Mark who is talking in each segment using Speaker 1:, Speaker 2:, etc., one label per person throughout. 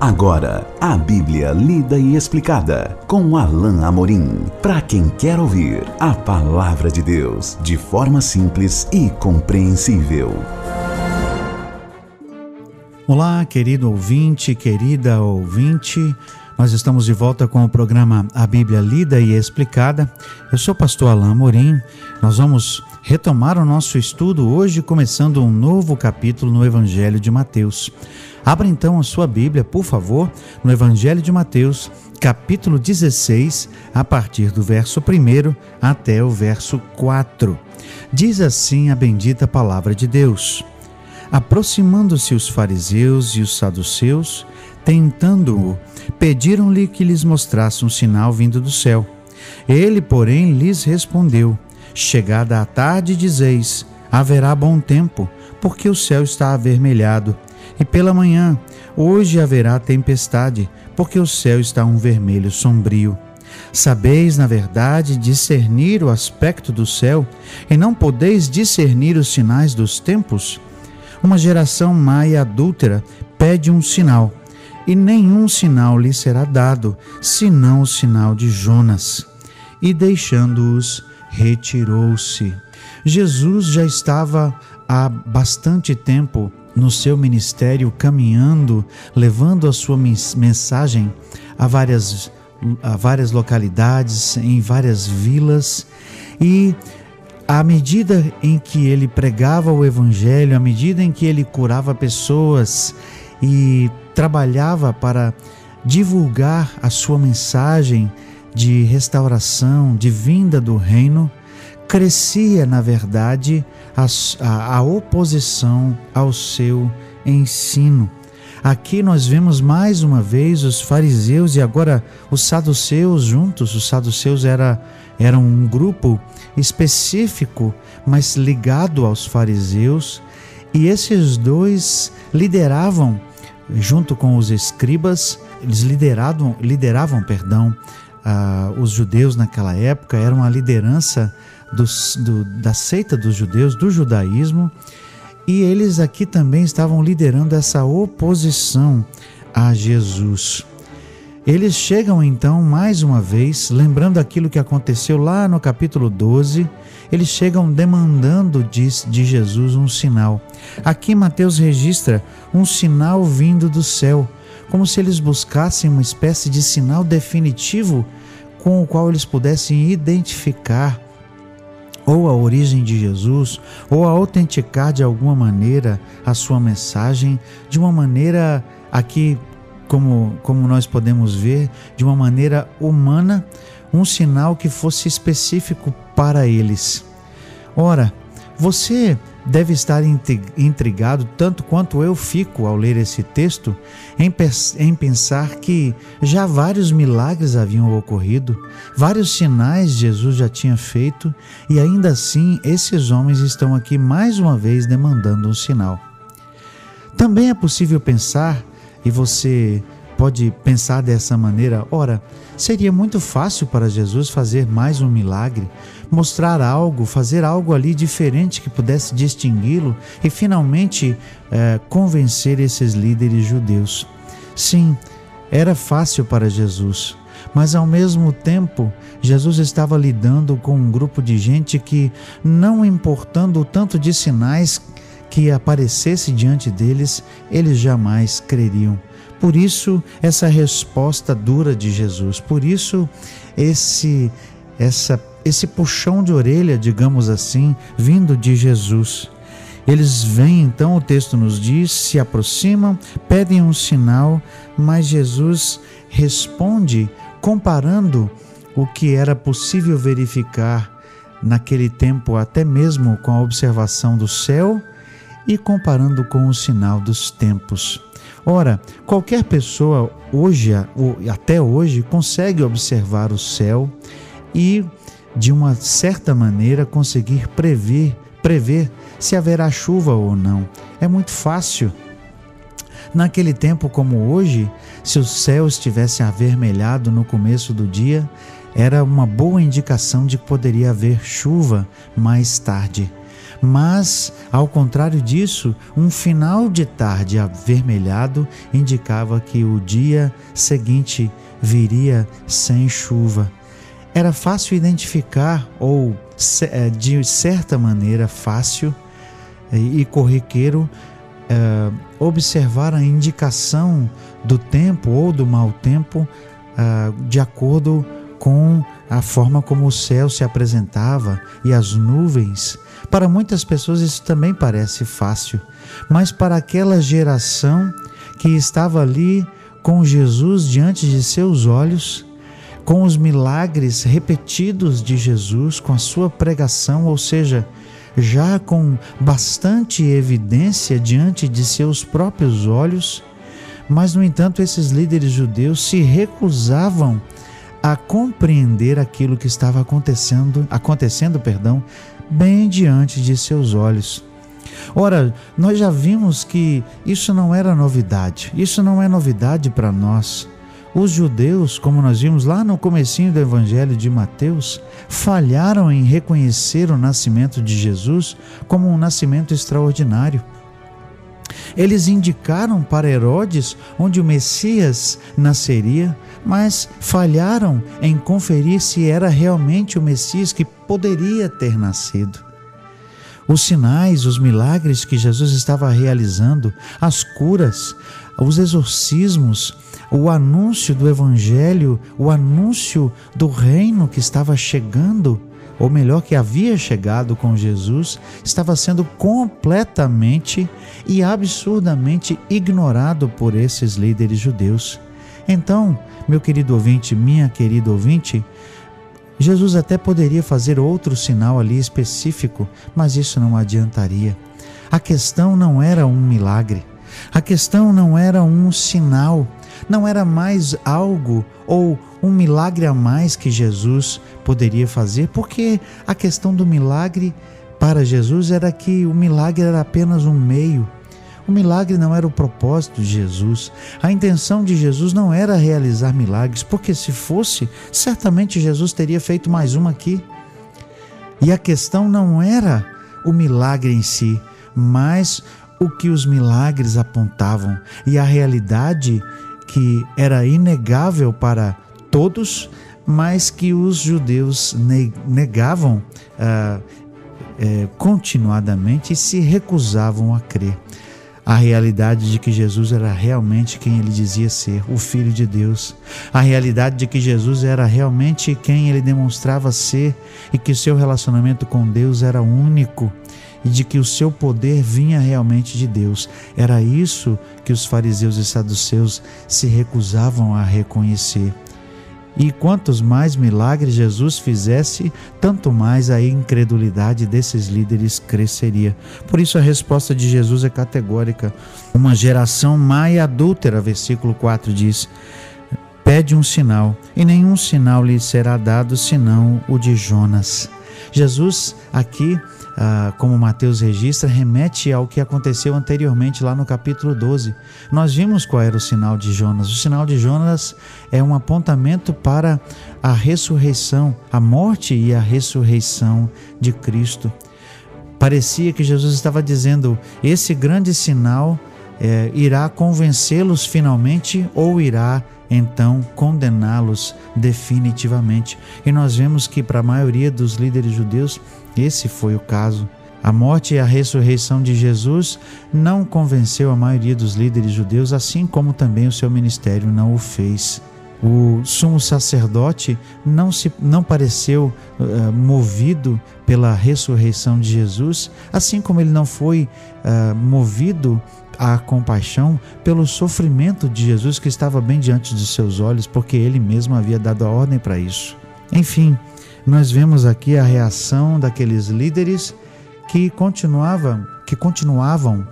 Speaker 1: Agora, a Bíblia lida e explicada com Alain Amorim. Para quem quer ouvir a palavra de Deus de forma simples e compreensível.
Speaker 2: Olá, querido ouvinte, querida ouvinte. Nós estamos de volta com o programa A Bíblia Lida e Explicada. Eu sou o pastor Alain Amorim. Nós vamos retomar o nosso estudo hoje, começando um novo capítulo no Evangelho de Mateus. Abra então a sua Bíblia, por favor, no Evangelho de Mateus, capítulo 16, a partir do verso 1 até o verso 4. Diz assim a bendita palavra de Deus: Aproximando-se os fariseus e os saduceus, tentando-o, pediram-lhe que lhes mostrasse um sinal vindo do céu. Ele, porém, lhes respondeu: Chegada a tarde, dizeis: haverá bom tempo, porque o céu está avermelhado e pela manhã, hoje haverá tempestade, porque o céu está um vermelho sombrio. Sabeis, na verdade, discernir o aspecto do céu, e não podeis discernir os sinais dos tempos? Uma geração má e adúltera pede um sinal, e nenhum sinal lhe será dado, senão o sinal de Jonas. E deixando-os, retirou-se. Jesus já estava há bastante tempo no seu ministério, caminhando, levando a sua mensagem a várias, a várias localidades, em várias vilas, e à medida em que ele pregava o Evangelho, à medida em que ele curava pessoas e trabalhava para divulgar a sua mensagem de restauração, de vinda do reino, crescia, na verdade, a, a, a oposição ao seu ensino. Aqui nós vemos mais uma vez os fariseus e agora os saduceus juntos. Os saduceus era, era um grupo específico, mas ligado aos fariseus, e esses dois lideravam, junto com os escribas, eles lideravam, lideravam perdão, uh, os judeus naquela época, era uma liderança do, da seita dos judeus, do judaísmo, e eles aqui também estavam liderando essa oposição a Jesus. Eles chegam então mais uma vez, lembrando aquilo que aconteceu lá no capítulo 12, eles chegam demandando de, de Jesus um sinal. Aqui Mateus registra um sinal vindo do céu, como se eles buscassem uma espécie de sinal definitivo com o qual eles pudessem identificar ou a origem de Jesus, ou a autenticar de alguma maneira a sua mensagem, de uma maneira aqui, como, como nós podemos ver, de uma maneira humana, um sinal que fosse específico para eles. Ora, você deve estar intrigado tanto quanto eu fico ao ler esse texto em, em pensar que já vários milagres haviam ocorrido, vários sinais Jesus já tinha feito e ainda assim esses homens estão aqui mais uma vez demandando um sinal. Também é possível pensar, e você pode pensar dessa maneira: ora, seria muito fácil para Jesus fazer mais um milagre, mostrar algo, fazer algo ali diferente que pudesse distingui-lo e finalmente é, convencer esses líderes judeus. Sim, era fácil para Jesus, mas ao mesmo tempo Jesus estava lidando com um grupo de gente que, não importando o tanto de sinais que aparecesse diante deles, eles jamais creriam. Por isso essa resposta dura de Jesus, por isso esse essa esse puxão de orelha, digamos assim, vindo de Jesus. Eles vêm, então, o texto nos diz, se aproximam, pedem um sinal, mas Jesus responde comparando o que era possível verificar naquele tempo, até mesmo com a observação do céu e comparando com o sinal dos tempos. Ora, qualquer pessoa hoje, até hoje, consegue observar o céu e, de uma certa maneira, conseguir prever, prever se haverá chuva ou não. É muito fácil. Naquele tempo como hoje, se o céu estivesse avermelhado no começo do dia, era uma boa indicação de que poderia haver chuva mais tarde. Mas, ao contrário disso, um final de tarde avermelhado indicava que o dia seguinte viria sem chuva. Era fácil identificar, ou eh, de certa maneira fácil e corriqueiro, uh, observar a indicação do tempo ou do mau tempo uh, de acordo com a forma como o céu se apresentava e as nuvens. Para muitas pessoas isso também parece fácil, mas para aquela geração que estava ali com Jesus diante de seus olhos, com os milagres repetidos de Jesus, com a sua pregação, ou seja, já com bastante evidência diante de seus próprios olhos, mas no entanto esses líderes judeus se recusavam a compreender aquilo que estava acontecendo, acontecendo, perdão, bem diante de seus olhos. Ora, nós já vimos que isso não era novidade. Isso não é novidade para nós. Os judeus, como nós vimos lá no comecinho do Evangelho de Mateus, falharam em reconhecer o nascimento de Jesus como um nascimento extraordinário. Eles indicaram para Herodes onde o Messias nasceria, mas falharam em conferir se era realmente o Messias que poderia ter nascido. Os sinais, os milagres que Jesus estava realizando, as curas, os exorcismos, o anúncio do Evangelho, o anúncio do reino que estava chegando, ou melhor, que havia chegado com Jesus, estava sendo completamente e absurdamente ignorado por esses líderes judeus. Então, meu querido ouvinte, minha querida ouvinte, Jesus até poderia fazer outro sinal ali específico, mas isso não adiantaria. A questão não era um milagre, a questão não era um sinal, não era mais algo ou um milagre a mais que Jesus poderia fazer, porque a questão do milagre para Jesus era que o milagre era apenas um meio. O milagre não era o propósito de Jesus. A intenção de Jesus não era realizar milagres, porque se fosse, certamente Jesus teria feito mais uma aqui. E a questão não era o milagre em si, mas o que os milagres apontavam e a realidade que era inegável para todos, mas que os judeus negavam uh, uh, continuadamente e se recusavam a crer. A realidade de que Jesus era realmente quem ele dizia ser, o Filho de Deus. A realidade de que Jesus era realmente quem ele demonstrava ser e que seu relacionamento com Deus era único e de que o seu poder vinha realmente de Deus. Era isso que os fariseus e saduceus se recusavam a reconhecer. E quantos mais milagres Jesus fizesse, tanto mais a incredulidade desses líderes cresceria. Por isso a resposta de Jesus é categórica. Uma geração má e adúltera, versículo 4 diz: Pede um sinal, e nenhum sinal lhe será dado senão o de Jonas. Jesus aqui ah, como Mateus registra, remete ao que aconteceu anteriormente lá no capítulo 12. Nós vimos qual era o sinal de Jonas. O sinal de Jonas é um apontamento para a ressurreição, a morte e a ressurreição de Cristo. Parecia que Jesus estava dizendo: esse grande sinal é, irá convencê-los finalmente ou irá então condená-los definitivamente. E nós vemos que para a maioria dos líderes judeus esse foi o caso. A morte e a ressurreição de Jesus não convenceu a maioria dos líderes judeus, assim como também o seu ministério não o fez. O sumo sacerdote não, se, não pareceu uh, movido pela ressurreição de Jesus, assim como ele não foi uh, movido à compaixão pelo sofrimento de Jesus que estava bem diante de seus olhos, porque ele mesmo havia dado a ordem para isso. Enfim, nós vemos aqui a reação daqueles líderes que continuavam, que continuavam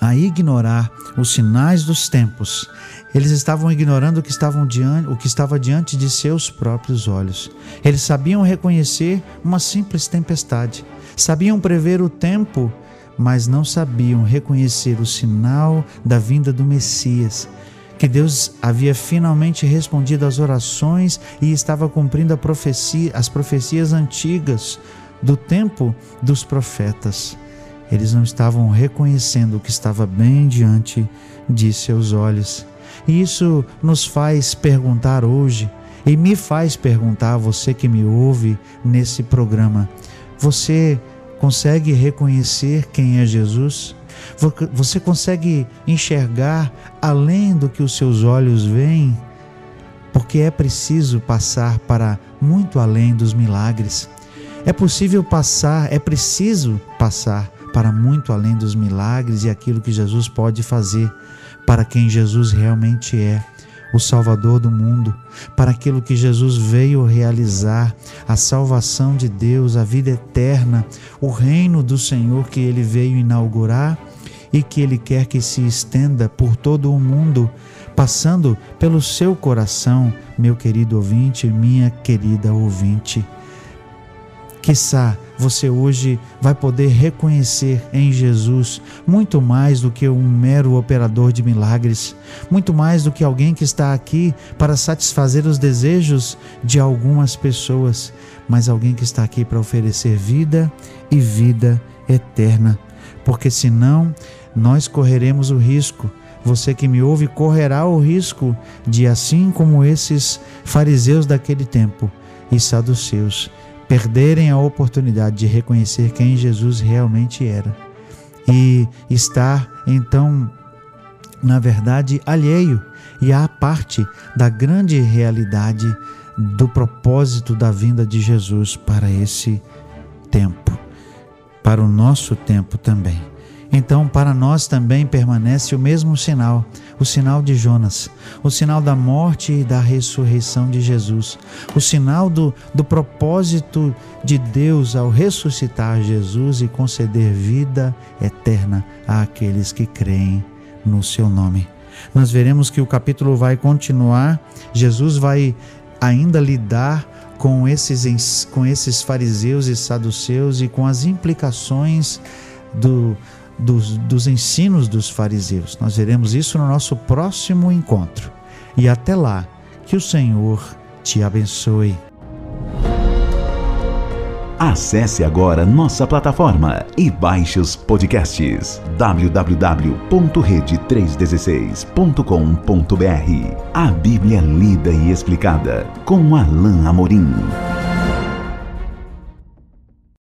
Speaker 2: a ignorar os sinais dos tempos. Eles estavam ignorando o que, estavam diante, o que estava diante de seus próprios olhos. Eles sabiam reconhecer uma simples tempestade, sabiam prever o tempo, mas não sabiam reconhecer o sinal da vinda do Messias que Deus havia finalmente respondido às orações e estava cumprindo profecia, as profecias antigas do tempo dos profetas. Eles não estavam reconhecendo o que estava bem diante de seus olhos. E isso nos faz perguntar hoje, e me faz perguntar, você que me ouve nesse programa: você consegue reconhecer quem é Jesus? Você consegue enxergar além do que os seus olhos veem? Porque é preciso passar para muito além dos milagres. É possível passar, é preciso passar para muito além dos milagres e aquilo que Jesus pode fazer para quem Jesus realmente é, o Salvador do mundo, para aquilo que Jesus veio realizar, a salvação de Deus, a vida eterna, o reino do Senhor que ele veio inaugurar e que ele quer que se estenda por todo o mundo, passando pelo seu coração, meu querido ouvinte, minha querida ouvinte. Quiçá você hoje vai poder reconhecer em Jesus muito mais do que um mero operador de milagres, muito mais do que alguém que está aqui para satisfazer os desejos de algumas pessoas, mas alguém que está aqui para oferecer vida e vida eterna. Porque senão nós correremos o risco você que me ouve correrá o risco de, assim como esses fariseus daquele tempo e saduceus, perderem a oportunidade de reconhecer quem Jesus realmente era e estar então, na verdade, alheio e à parte da grande realidade do propósito da vinda de Jesus para esse tempo, para o nosso tempo também. Então, para nós também permanece o mesmo sinal, o sinal de Jonas, o sinal da morte e da ressurreição de Jesus, o sinal do, do propósito de Deus ao ressuscitar Jesus e conceder vida eterna àqueles que creem no seu nome. Nós veremos que o capítulo vai continuar, Jesus vai ainda lidar com esses, com esses fariseus e saduceus e com as implicações do dos, dos ensinos dos fariseus. Nós veremos isso no nosso próximo encontro. E até lá, que o Senhor te abençoe.
Speaker 1: Acesse agora nossa plataforma e baixe os podcasts www.rede316.com.br. A Bíblia lida e explicada com Alain Amorim.